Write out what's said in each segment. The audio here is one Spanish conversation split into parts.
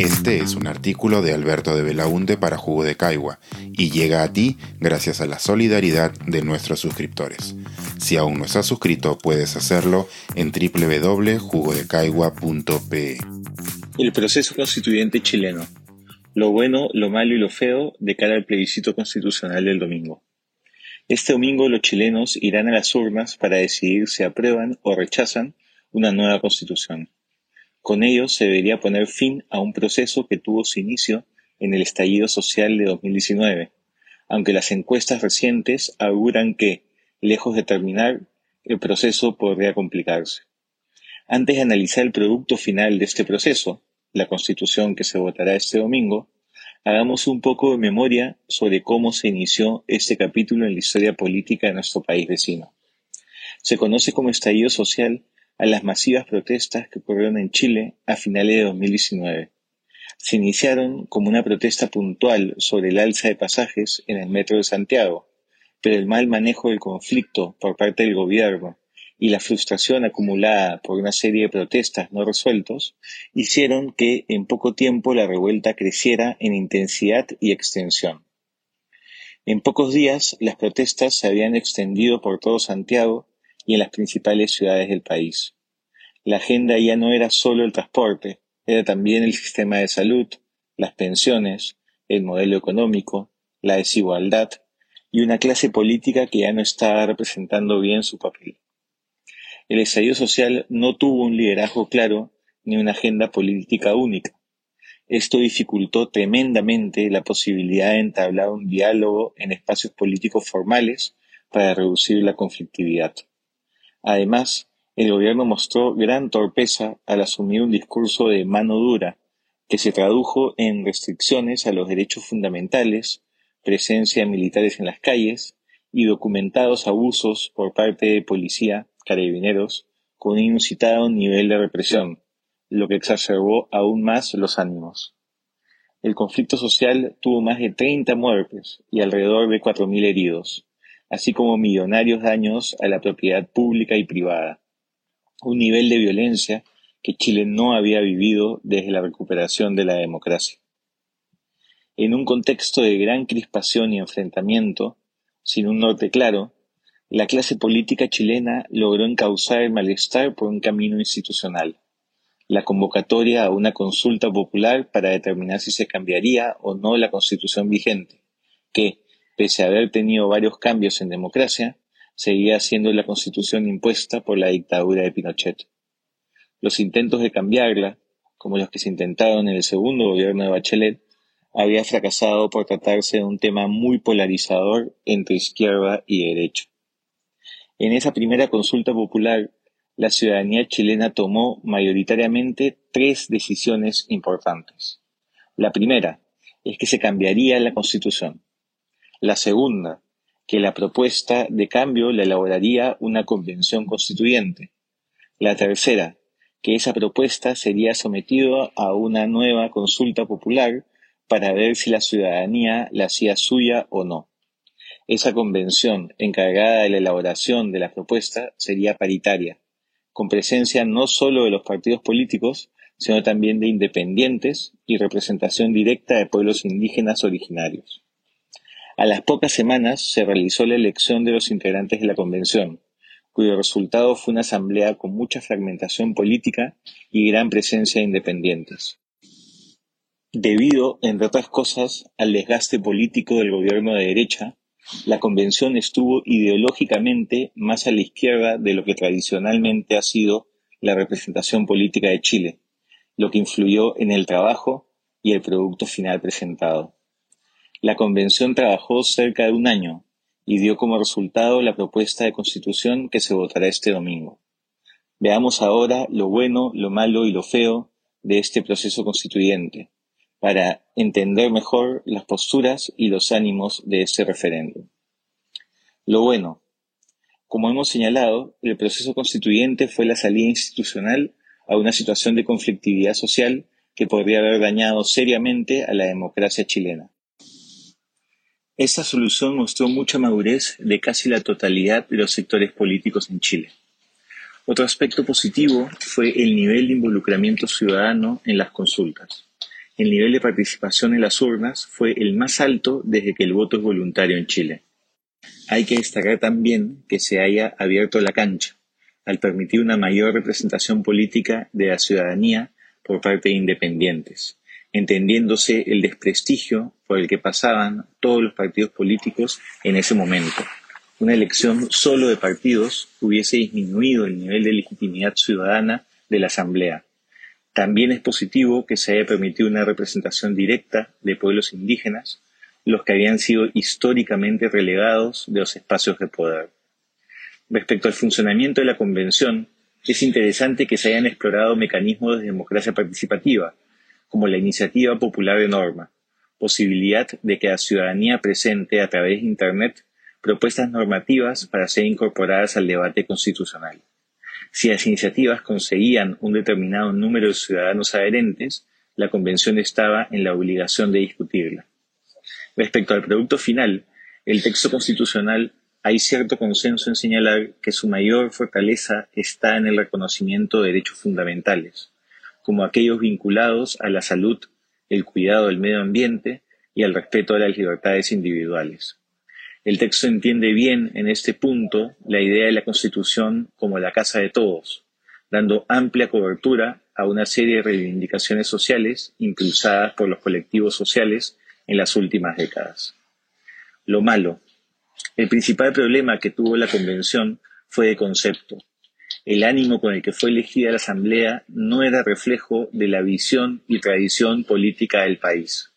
Este es un artículo de Alberto de Belaunte para Jugo de Caigua y llega a ti gracias a la solidaridad de nuestros suscriptores. Si aún no estás suscrito, puedes hacerlo en www.jugodecaigua.pe. El proceso constituyente chileno. Lo bueno, lo malo y lo feo de cara al plebiscito constitucional del domingo. Este domingo los chilenos irán a las urnas para decidir si aprueban o rechazan una nueva constitución. Con ello se debería poner fin a un proceso que tuvo su inicio en el estallido social de 2019, aunque las encuestas recientes auguran que, lejos de terminar, el proceso podría complicarse. Antes de analizar el producto final de este proceso, la constitución que se votará este domingo, hagamos un poco de memoria sobre cómo se inició este capítulo en la historia política de nuestro país vecino. Se conoce como estallido social a las masivas protestas que ocurrieron en Chile a finales de 2019. Se iniciaron como una protesta puntual sobre el alza de pasajes en el metro de Santiago, pero el mal manejo del conflicto por parte del gobierno y la frustración acumulada por una serie de protestas no resueltos hicieron que en poco tiempo la revuelta creciera en intensidad y extensión. En pocos días las protestas se habían extendido por todo Santiago y en las principales ciudades del país. La agenda ya no era solo el transporte, era también el sistema de salud, las pensiones, el modelo económico, la desigualdad y una clase política que ya no estaba representando bien su papel. El estallido social no tuvo un liderazgo claro ni una agenda política única. Esto dificultó tremendamente la posibilidad de entablar un diálogo en espacios políticos formales para reducir la conflictividad. Además, el gobierno mostró gran torpeza al asumir un discurso de mano dura, que se tradujo en restricciones a los derechos fundamentales, presencia de militares en las calles y documentados abusos por parte de policía, carabineros, con un inusitado nivel de represión, lo que exacerbó aún más los ánimos. El conflicto social tuvo más de 30 muertes y alrededor de 4.000 heridos así como millonarios daños a la propiedad pública y privada. Un nivel de violencia que Chile no había vivido desde la recuperación de la democracia. En un contexto de gran crispación y enfrentamiento, sin un norte claro, la clase política chilena logró encauzar el malestar por un camino institucional, la convocatoria a una consulta popular para determinar si se cambiaría o no la constitución vigente, que, pese a haber tenido varios cambios en democracia, seguía siendo la constitución impuesta por la dictadura de Pinochet. Los intentos de cambiarla, como los que se intentaron en el segundo gobierno de Bachelet, había fracasado por tratarse de un tema muy polarizador entre izquierda y derecha. En esa primera consulta popular, la ciudadanía chilena tomó mayoritariamente tres decisiones importantes. La primera es que se cambiaría la constitución. La segunda, que la propuesta de cambio la elaboraría una convención constituyente. La tercera, que esa propuesta sería sometida a una nueva consulta popular para ver si la ciudadanía la hacía suya o no. Esa convención, encargada de la elaboración de la propuesta, sería paritaria, con presencia no solo de los partidos políticos, sino también de independientes y representación directa de pueblos indígenas originarios. A las pocas semanas se realizó la elección de los integrantes de la convención, cuyo resultado fue una asamblea con mucha fragmentación política y gran presencia de independientes. Debido, entre otras cosas, al desgaste político del gobierno de derecha, la convención estuvo ideológicamente más a la izquierda de lo que tradicionalmente ha sido la representación política de Chile, lo que influyó en el trabajo y el producto final presentado. La convención trabajó cerca de un año y dio como resultado la propuesta de constitución que se votará este domingo. Veamos ahora lo bueno, lo malo y lo feo de este proceso constituyente, para entender mejor las posturas y los ánimos de este referéndum. Lo bueno. Como hemos señalado, el proceso constituyente fue la salida institucional a una situación de conflictividad social que podría haber dañado seriamente a la democracia chilena. Esta solución mostró mucha madurez de casi la totalidad de los sectores políticos en Chile. Otro aspecto positivo fue el nivel de involucramiento ciudadano en las consultas. el nivel de participación en las urnas fue el más alto desde que el voto es voluntario en Chile. Hay que destacar también que se haya abierto la cancha, al permitir una mayor representación política de la ciudadanía por parte de independientes, entendiéndose el desprestigio por el que pasaban todos los partidos políticos en ese momento. Una elección solo de partidos hubiese disminuido el nivel de legitimidad ciudadana de la Asamblea. También es positivo que se haya permitido una representación directa de pueblos indígenas, los que habían sido históricamente relegados de los espacios de poder. Respecto al funcionamiento de la Convención, es interesante que se hayan explorado mecanismos de democracia participativa, como la iniciativa popular de norma, posibilidad de que la ciudadanía presente a través de Internet propuestas normativas para ser incorporadas al debate constitucional. Si las iniciativas conseguían un determinado número de ciudadanos adherentes, la Convención estaba en la obligación de discutirla. Respecto al producto final, el texto constitucional hay cierto consenso en señalar que su mayor fortaleza está en el reconocimiento de derechos fundamentales, como aquellos vinculados a la salud, el cuidado del medio ambiente y al respeto a las libertades individuales. El texto entiende bien en este punto la idea de la Constitución como la casa de todos, dando amplia cobertura a una serie de reivindicaciones sociales impulsadas por los colectivos sociales en las últimas décadas. Lo malo, el principal problema que tuvo la convención fue de concepto. El ánimo con el que fue elegida la Asamblea no era reflejo de la visión y tradición política del país.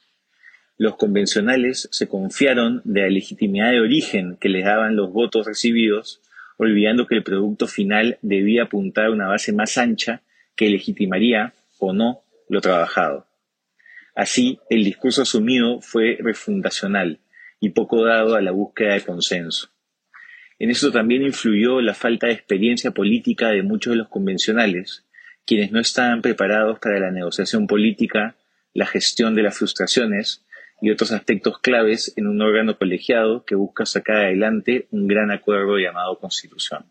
Los convencionales se confiaron de la legitimidad de origen que les daban los votos recibidos, olvidando que el producto final debía apuntar a una base más ancha que legitimaría o no lo trabajado. Así, el discurso asumido fue refundacional, y poco dado a la búsqueda de consenso. En eso también influyó la falta de experiencia política de muchos de los convencionales, quienes no estaban preparados para la negociación política, la gestión de las frustraciones y otros aspectos claves en un órgano colegiado que busca sacar adelante un gran acuerdo llamado Constitución.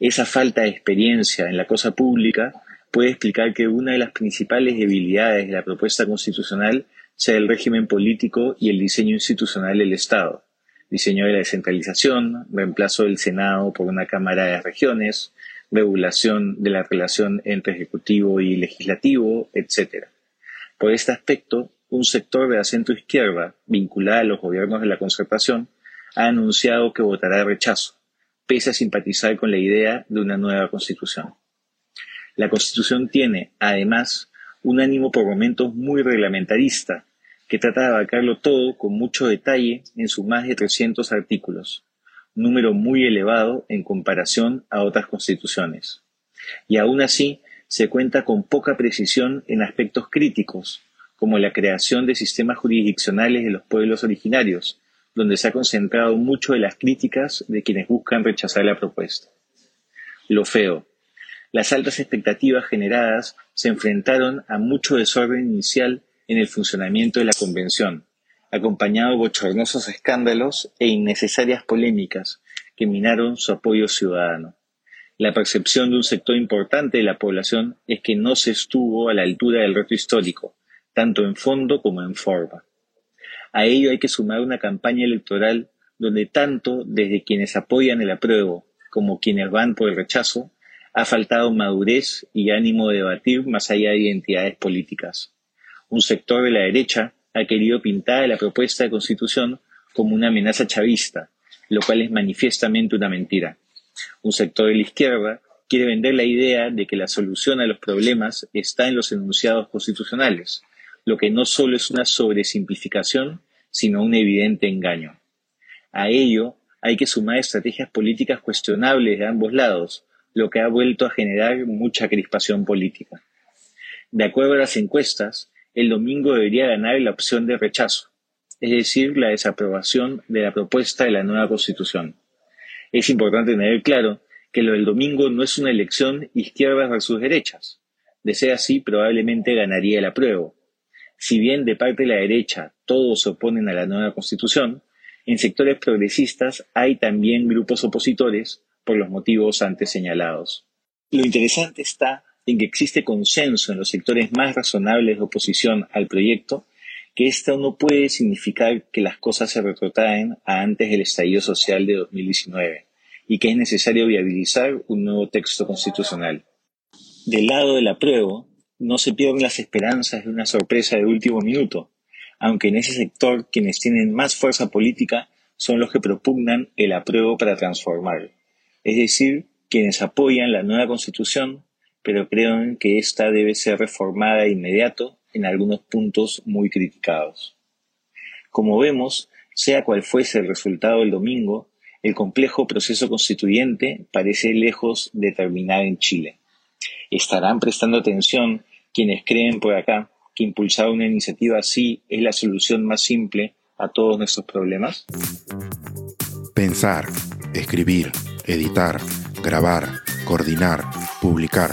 Esa falta de experiencia en la cosa pública puede explicar que una de las principales debilidades de la propuesta constitucional sea el régimen político y el diseño institucional del Estado, diseño de la descentralización, reemplazo del Senado por una Cámara de Regiones, regulación de la relación entre Ejecutivo y Legislativo, etc. Por este aspecto, un sector de la centro-izquierda, vinculada a los gobiernos de la concertación, ha anunciado que votará rechazo, pese a simpatizar con la idea de una nueva constitución. La constitución tiene, además, un ánimo por momentos muy reglamentarista, que trata de abarcarlo todo con mucho detalle en sus más de 300 artículos, número muy elevado en comparación a otras constituciones. Y aún así, se cuenta con poca precisión en aspectos críticos, como la creación de sistemas jurisdiccionales de los pueblos originarios, donde se ha concentrado mucho de las críticas de quienes buscan rechazar la propuesta. Lo feo. Las altas expectativas generadas se enfrentaron a mucho desorden inicial en el funcionamiento de la Convención, acompañado de bochornosos escándalos e innecesarias polémicas que minaron su apoyo ciudadano. La percepción de un sector importante de la población es que no se estuvo a la altura del reto histórico, tanto en fondo como en forma. A ello hay que sumar una campaña electoral donde tanto desde quienes apoyan el apruebo como quienes van por el rechazo, ha faltado madurez y ánimo de debatir más allá de identidades políticas. Un sector de la derecha ha querido pintar la propuesta de constitución como una amenaza chavista, lo cual es manifiestamente una mentira. Un sector de la izquierda quiere vender la idea de que la solución a los problemas está en los enunciados constitucionales, lo que no solo es una sobresimplificación, sino un evidente engaño. A ello hay que sumar estrategias políticas cuestionables de ambos lados, lo que ha vuelto a generar mucha crispación política. De acuerdo a las encuestas, el domingo debería ganar la opción de rechazo, es decir, la desaprobación de la propuesta de la nueva Constitución. Es importante tener claro que lo del domingo no es una elección izquierdas versus derechas. De ser así, probablemente ganaría el apruebo. Si bien de parte de la derecha todos se oponen a la nueva Constitución, en sectores progresistas hay también grupos opositores por los motivos antes señalados. Lo interesante está en que existe consenso en los sectores más razonables de oposición al proyecto que esto no puede significar que las cosas se retrotraen a antes del estallido social de 2019 y que es necesario viabilizar un nuevo texto constitucional. Del lado del apruebo, no se pierden las esperanzas de una sorpresa de último minuto, aunque en ese sector quienes tienen más fuerza política son los que propugnan el apruebo para transformar, es decir, quienes apoyan la nueva constitución, pero creen que ésta debe ser reformada de inmediato en algunos puntos muy criticados. Como vemos, sea cual fuese el resultado del domingo, el complejo proceso constituyente parece lejos de terminar en Chile. ¿Estarán prestando atención quienes creen por acá que impulsar una iniciativa así es la solución más simple a todos nuestros problemas? Pensar, escribir, editar, grabar, coordinar, publicar